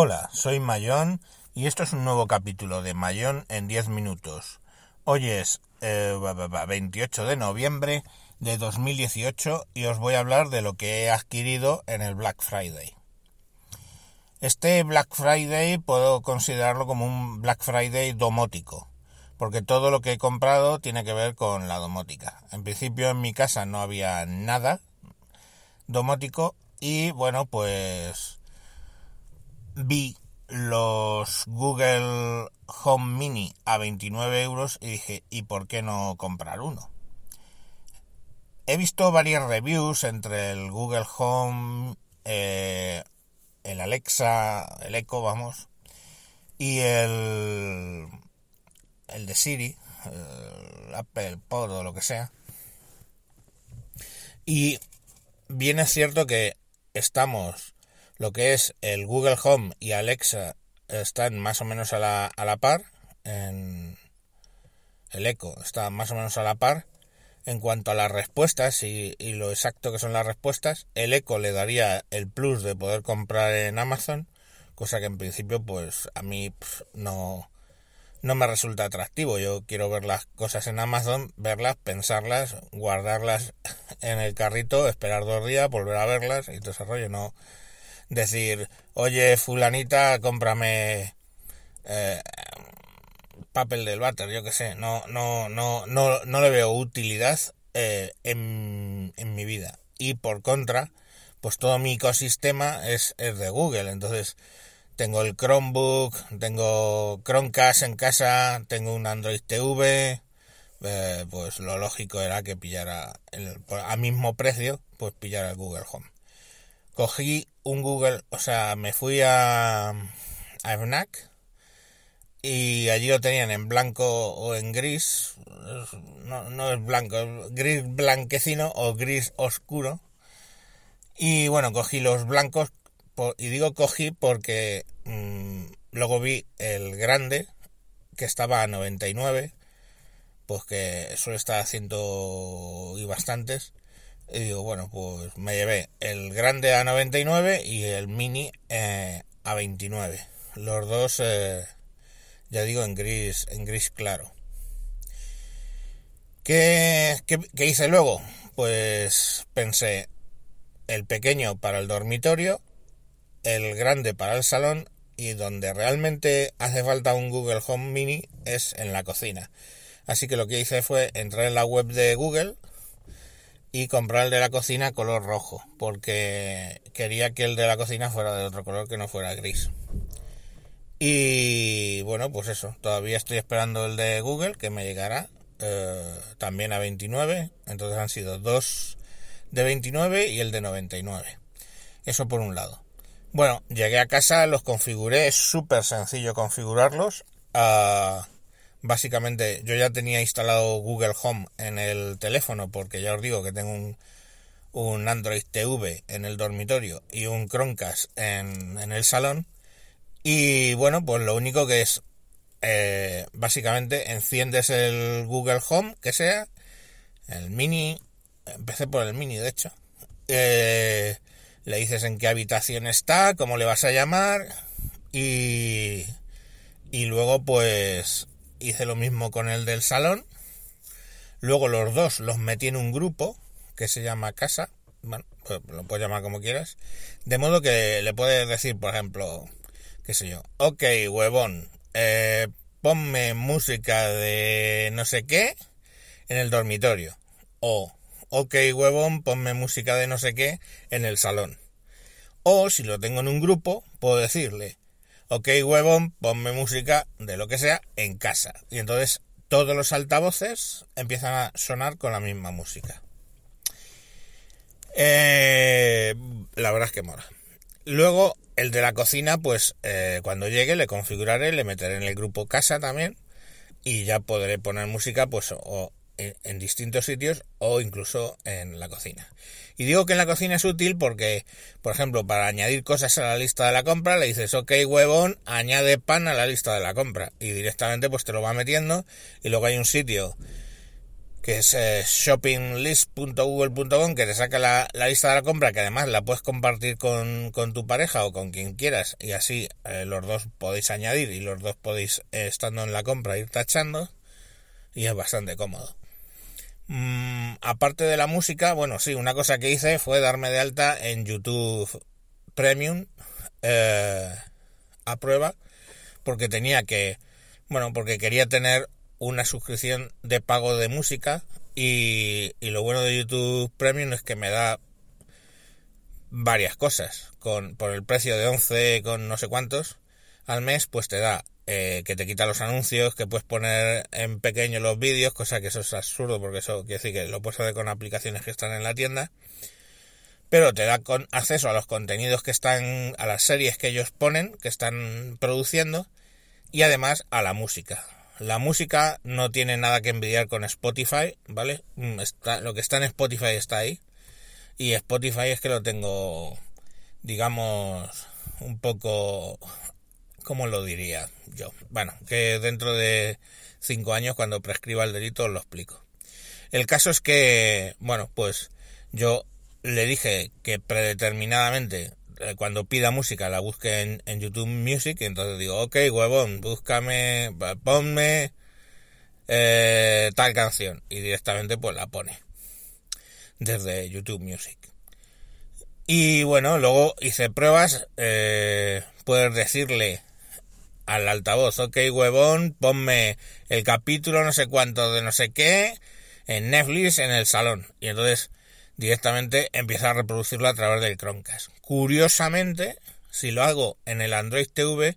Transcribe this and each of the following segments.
Hola, soy Mayón y esto es un nuevo capítulo de Mayón en 10 minutos. Hoy es eh, 28 de noviembre de 2018 y os voy a hablar de lo que he adquirido en el Black Friday. Este Black Friday puedo considerarlo como un Black Friday domótico, porque todo lo que he comprado tiene que ver con la domótica. En principio en mi casa no había nada domótico y bueno, pues vi los Google Home Mini a 29 euros y dije, ¿y por qué no comprar uno? He visto varias reviews entre el Google Home, eh, el Alexa, el Echo, vamos, y el, el de Siri, el Apple Pod o lo que sea. Y bien es cierto que estamos lo que es el Google Home y Alexa están más o menos a la, a la par. En el Echo está más o menos a la par. En cuanto a las respuestas y, lo exacto que son las respuestas, el Echo le daría el plus de poder comprar en Amazon, cosa que en principio pues a mí no, no me resulta atractivo. Yo quiero ver las cosas en Amazon, verlas, pensarlas, guardarlas en el carrito, esperar dos días, volver a verlas y todo ese rollo. No, decir, oye, fulanita, cómprame eh, papel del váter, yo qué sé, no, no, no, no, no le veo utilidad eh, en, en, mi vida. Y por contra, pues todo mi ecosistema es, es de Google, entonces tengo el Chromebook, tengo Chromecast en casa, tengo un Android TV, eh, pues lo lógico era que pillara el, a mismo precio, pues pillara el Google Home. Cogí un Google, o sea, me fui a, a FNAC y allí lo tenían en blanco o en gris, no, es blanco, es gris blanquecino o gris oscuro. Y bueno, cogí los blancos, y digo cogí porque mmm, luego vi el grande, que estaba a 99, pues que suele estar haciendo y bastantes. Y digo, bueno, pues me llevé el grande a 99 y el mini eh, a 29. Los dos, eh, ya digo, en gris, en gris claro. ¿Qué, qué, qué hice luego? Pues pensé el pequeño para el dormitorio, el grande para el salón y donde realmente hace falta un Google Home Mini es en la cocina. Así que lo que hice fue entrar en la web de Google, y comprar el de la cocina color rojo, porque quería que el de la cocina fuera de otro color que no fuera gris. Y bueno, pues eso, todavía estoy esperando el de Google que me llegará eh, también a 29, entonces han sido dos de 29 y el de 99. Eso por un lado. Bueno, llegué a casa, los configuré, es súper sencillo configurarlos. Uh, básicamente yo ya tenía instalado Google Home en el teléfono porque ya os digo que tengo un, un Android TV en el dormitorio y un Chromecast en, en el salón. Y bueno pues lo único que es eh, básicamente enciendes el Google Home que sea el mini empecé por el mini de hecho. Eh, le dices en qué habitación está cómo le vas a llamar y y luego pues hice lo mismo con el del salón. Luego los dos los metí en un grupo que se llama casa. Bueno, pues lo puedes llamar como quieras. De modo que le puedes decir, por ejemplo, qué sé yo, ok, huevón, eh, ponme música de no sé qué en el dormitorio. O, ok, huevón, ponme música de no sé qué en el salón. O si lo tengo en un grupo, puedo decirle, ok huevón, ponme música de lo que sea en casa. Y entonces todos los altavoces empiezan a sonar con la misma música. Eh, la verdad es que mola. Luego, el de la cocina, pues eh, cuando llegue le configuraré, le meteré en el grupo casa también y ya podré poner música pues o en, distintos sitios o incluso en la cocina. Y digo que en la cocina es útil porque, por ejemplo, para añadir cosas a la lista de la compra, le dices, ok, huevón, añade pan a la lista de la compra. Y directamente pues te lo va metiendo y luego hay un sitio que es eh, shoppinglist.google.com, que te saca la, lista de la compra, que además la puedes compartir con, tu pareja o con quien quieras, y así eh, los dos podéis añadir y los dos podéis, eh, estando en la compra, ir tachando, y es bastante cómodo. Mm, aparte de la música, bueno, sí, una cosa que hice fue darme de alta en YouTube Premium a prueba, porque tenía que, bueno, porque quería tener una suscripción de pago de música y, lo bueno de YouTube Premium es que me da varias cosas. Con, por el precio de 11 con no sé cuántos al mes, pues te da eh, que te quita los anuncios, que puedes poner en pequeño los vídeos, cosa que eso es absurdo porque eso quiere decir que lo puedes hacer con aplicaciones que están en la tienda. Pero te da con acceso a los contenidos que están, a las series que ellos ponen, que están produciendo, y además a la música. La música no tiene nada que envidiar con Spotify, ¿vale? Mm, está, lo que está en Spotify está ahí. Y Spotify es que lo tengo, digamos, un poco... ¿Cómo lo diría yo? Bueno, que dentro de cinco años, cuando prescriba el delito, lo explico. El caso es que, bueno, pues yo le dije que predeterminadamente eh, cuando pida música la busque en, YouTube Music, y entonces digo, ok, huevón, búscame, ponme eh, tal canción, y directamente pues la pone desde YouTube Music. Y bueno, luego hice pruebas, eh, puedes decirle al altavoz, ok, huevón, ponme el capítulo no sé cuánto de no sé qué en Netflix en el salón. Y entonces directamente empieza a reproducirlo a través del Chromecast. Curiosamente, si lo hago en el Android TV,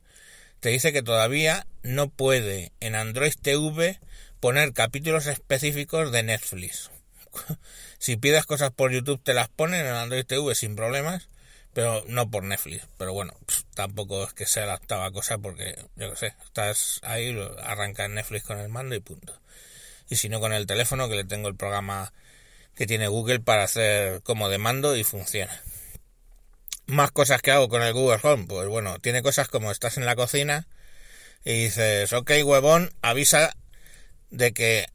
te dice que todavía no puede en Android TV poner capítulos específicos de Netflix. si pides cosas por YouTube te las ponen en Android TV sin problemas, pero no por Netflix. Pero bueno, tampoco es que sea la octava cosa porque, yo qué sé, estás ahí, arranca Netflix con el mando y punto. Y si no con el teléfono que le tengo el programa que tiene Google para hacer como de mando y funciona. Más cosas que hago con el Google Home, pues bueno, tiene cosas como estás en la cocina y dices, ok huevón, avisa de que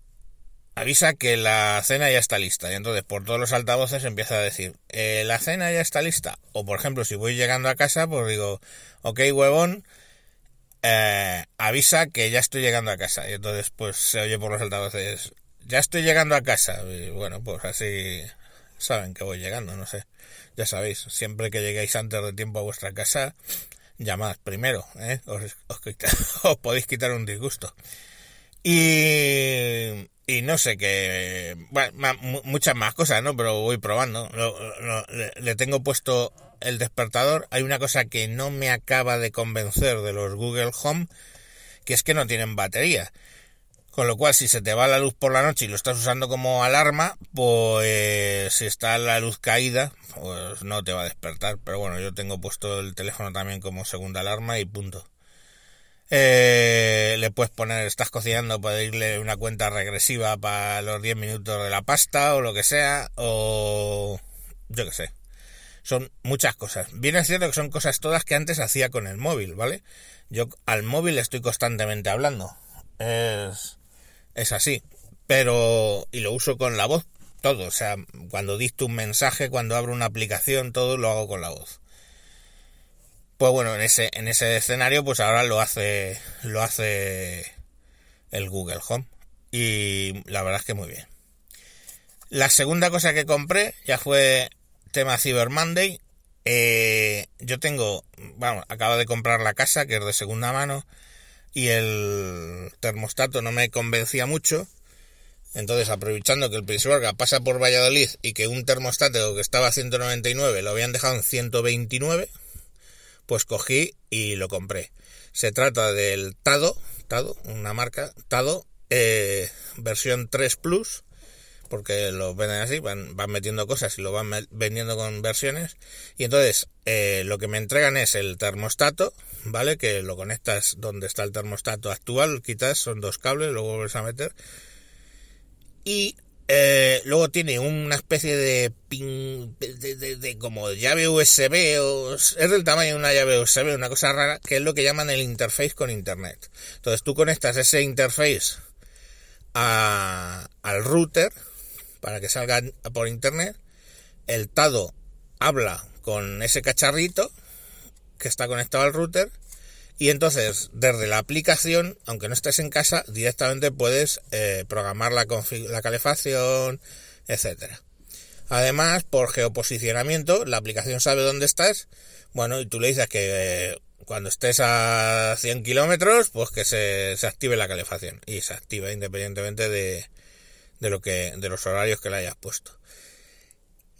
avisa que la cena ya está lista. Y entonces por todos los altavoces empieza a decir, eh, la cena ya está lista. O por ejemplo, si voy llegando a casa, pues digo, ok huevón, eh, avisa que ya estoy llegando a casa. Y entonces pues se oye por los altavoces, ya estoy llegando a casa. Y bueno, pues así saben que voy llegando, no sé. Ya sabéis, siempre que lleguéis antes de tiempo a vuestra casa, llamad primero, ¿eh? os, os, podéis quitar un disgusto. Y, y no sé qué, bueno, muchas más cosas, ¿no? Pero voy probando. le tengo puesto el despertador. Hay una cosa que no me acaba de convencer de los Google Home, que es que no tienen batería. Con lo cual, si se te va la luz por la noche y lo estás usando como alarma, pues si está la luz caída, pues no te va a despertar. Pero bueno, yo tengo puesto el teléfono también como segunda alarma y punto. Eh, le puedes poner, estás cocinando, irle una cuenta regresiva para los 10 minutos de la pasta o lo que sea, o yo qué sé. Son muchas cosas. Bien es cierto que son cosas todas que antes hacía con el móvil, ¿vale? Yo al móvil estoy constantemente hablando. Es es así. Pero, y lo uso con la voz, todo. O sea, cuando dicto un mensaje, cuando abro una aplicación, todo lo hago con la voz. Pues bueno, en ese, en ese escenario, pues ahora lo hace, lo hace el Google Home. Y la verdad es que muy bien. La segunda cosa que compré ya fue tema Cyber Monday. Eh, yo tengo, vamos, acabo de comprar la casa, que es de segunda mano y el termostato no me convencía mucho. Entonces, aprovechando que el Pisuerga pasa por Valladolid y que un termostato que estaba a 199 lo habían dejado en 129, pues cogí y lo compré. Se trata del Tado, Tado, una marca, Tado, eh, versión 3 Plus, porque lo venden así, van, van metiendo cosas y lo van vendiendo con versiones. Y entonces eh, lo que me entregan es el termostato, ¿vale? Que lo conectas donde está el termostato actual, quitas, son dos cables, luego vuelves a meter. Y eh, luego tiene una especie de, pin, de, de, como llave USB, o, es del tamaño de una llave USB, una cosa rara, que es lo que llaman el interface con Internet. Entonces tú conectas ese interface a, al router para que salga por internet. El Tado habla con ese cacharrito que está conectado al router y entonces desde la aplicación, aunque no estés en casa, directamente puedes eh, programar la, la calefacción, etcétera. Además, por geoposicionamiento, la aplicación sabe dónde estás. Bueno, y tú le dices que eh, cuando estés a 100 kilómetros, pues que se, active la calefacción. Y se activa independientemente de, de, lo que, de los horarios que le hayas puesto.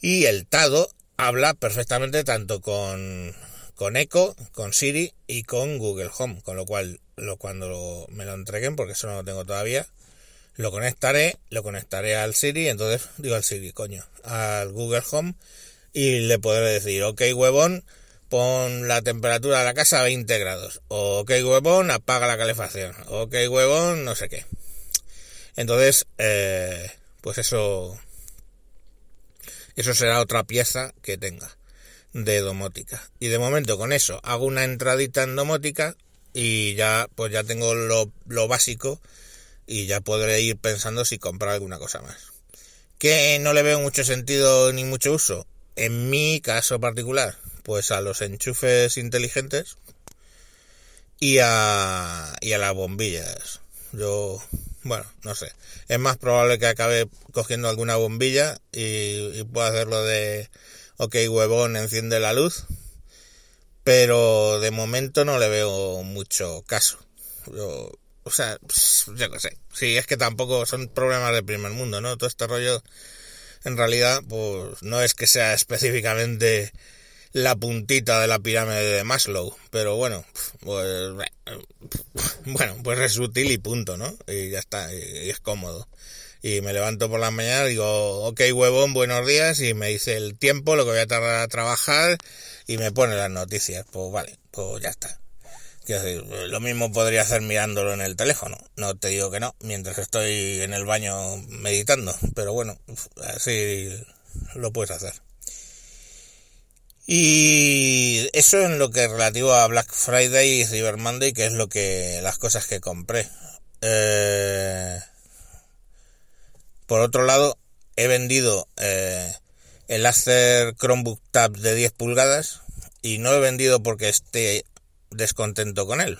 Y el Tado habla perfectamente tanto con, con Echo, con Siri y con Google Home. Con lo cual, lo, cuando me lo entreguen, porque eso no lo tengo todavía, lo conectaré, lo conectaré al Siri, entonces digo al Siri, coño, al Google Home y le podré decir, ok huevón, pon la temperatura de la casa a 20 grados, ok huevón, apaga la calefacción, ok huevón, no sé qué. Entonces, eh, pues eso, eso será otra pieza que tenga de domótica. Y de momento con eso hago una entradita en domótica y ya, pues ya tengo lo, lo básico y ya podré ir pensando si comprar alguna cosa más. Que no le veo mucho sentido ni mucho uso. En mi caso particular, pues a los enchufes inteligentes y a, y a las bombillas. Yo, bueno, no sé. Es más probable que acabe cogiendo alguna bombilla y, y pueda hacerlo de, ok, huevón, enciende la luz. Pero de momento no le veo mucho caso. O sea, yo qué sé. Sí, es que tampoco son problemas de primer mundo, ¿no? Todo este rollo, en realidad, pues no es que sea específicamente la puntita de la pirámide de Maslow, pero bueno, pues bueno, pues es útil y punto, ¿no? Y ya está, y, es cómodo. Y me levanto por la mañana, digo, ok huevón, buenos días, y me dice el tiempo, lo que voy a tardar a trabajar, y me pone las noticias. Pues vale, pues ya está lo mismo podría hacer mirándolo en el teléfono. No te digo que no, mientras estoy en el baño meditando, pero bueno, así lo puedes hacer. Y eso en lo que es relativo a Black Friday y Cyber Monday, que es lo que las cosas que compré. Eh, por otro lado, he vendido eh, el Acer Chromebook Tab de 10 pulgadas y no he vendido porque esté descontento con él.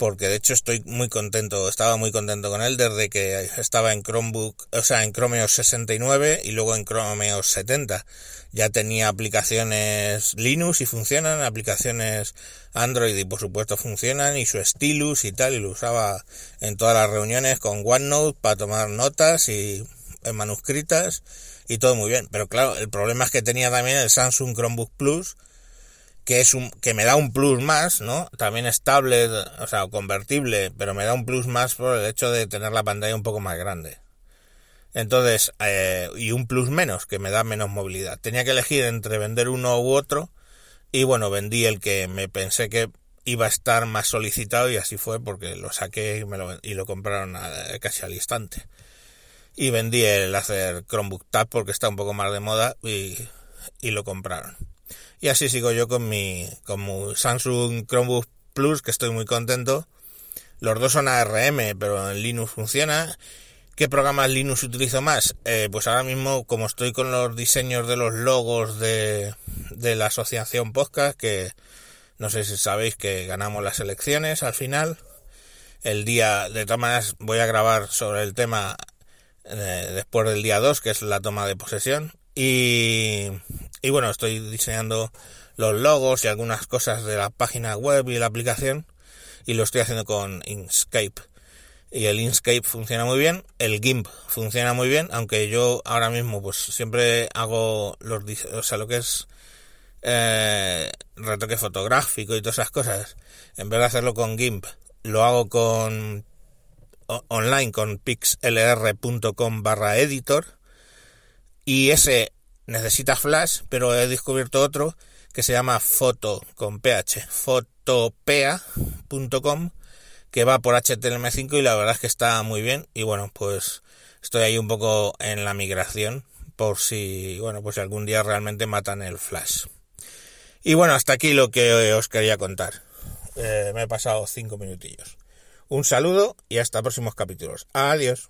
Porque de hecho estoy muy contento, estaba muy contento con él desde que estaba en Chromebook, o sea, en Chrome OS 69 y luego en Chrome OS 70. Ya tenía aplicaciones Linux y funcionan, aplicaciones Android y por supuesto funcionan, y su stylus y tal, y lo usaba en todas las reuniones con OneNote para tomar notas y en manuscritas y todo muy bien. Pero claro, el problema es que tenía también el Samsung Chromebook Plus, que es un que me da un plus más, ¿no? También estable, o sea, convertible, pero me da un plus más por el hecho de tener la pantalla un poco más grande. Entonces, eh, y un plus menos, que me da menos movilidad. Tenía que elegir entre vender uno u otro, y bueno, vendí el que me pensé que iba a estar más solicitado, y así fue porque lo saqué y, me lo, y lo compraron casi al instante. Y vendí el hacer Chromebook Tab porque está un poco más de moda y, y lo compraron. Y así sigo yo con mi, con mi Samsung Chromebook Plus, que estoy muy contento. Los dos son ARM, pero en Linux funciona. ¿Qué programas Linux utilizo más? Eh, pues ahora mismo, como estoy con los diseños de los logos de, de la asociación Podcast, que no sé si sabéis que ganamos las elecciones al final. El día, de todas maneras, voy a grabar sobre el tema eh, después del día 2, que es la toma de posesión. Y, y bueno, estoy diseñando los logos y algunas cosas de la página web y la aplicación y lo estoy haciendo con Inkscape. Y el Inkscape funciona muy bien, el GIMP funciona muy bien, aunque yo ahora mismo pues siempre hago los, o sea, lo que es eh, retoque fotográfico y todas esas cosas, en vez de hacerlo con GIMP, lo hago con online con pixlr.com barra editor y ese necesita flash, pero he descubierto otro que se llama foto con ph, fotopea.com que va por HTML5 y la verdad es que está muy bien y bueno, pues estoy ahí un poco en la migración por si, bueno, pues algún día realmente matan el flash. Y bueno, hasta aquí lo que os quería contar. Eh, me he pasado cinco minutillos. Un saludo y hasta próximos capítulos. Adiós.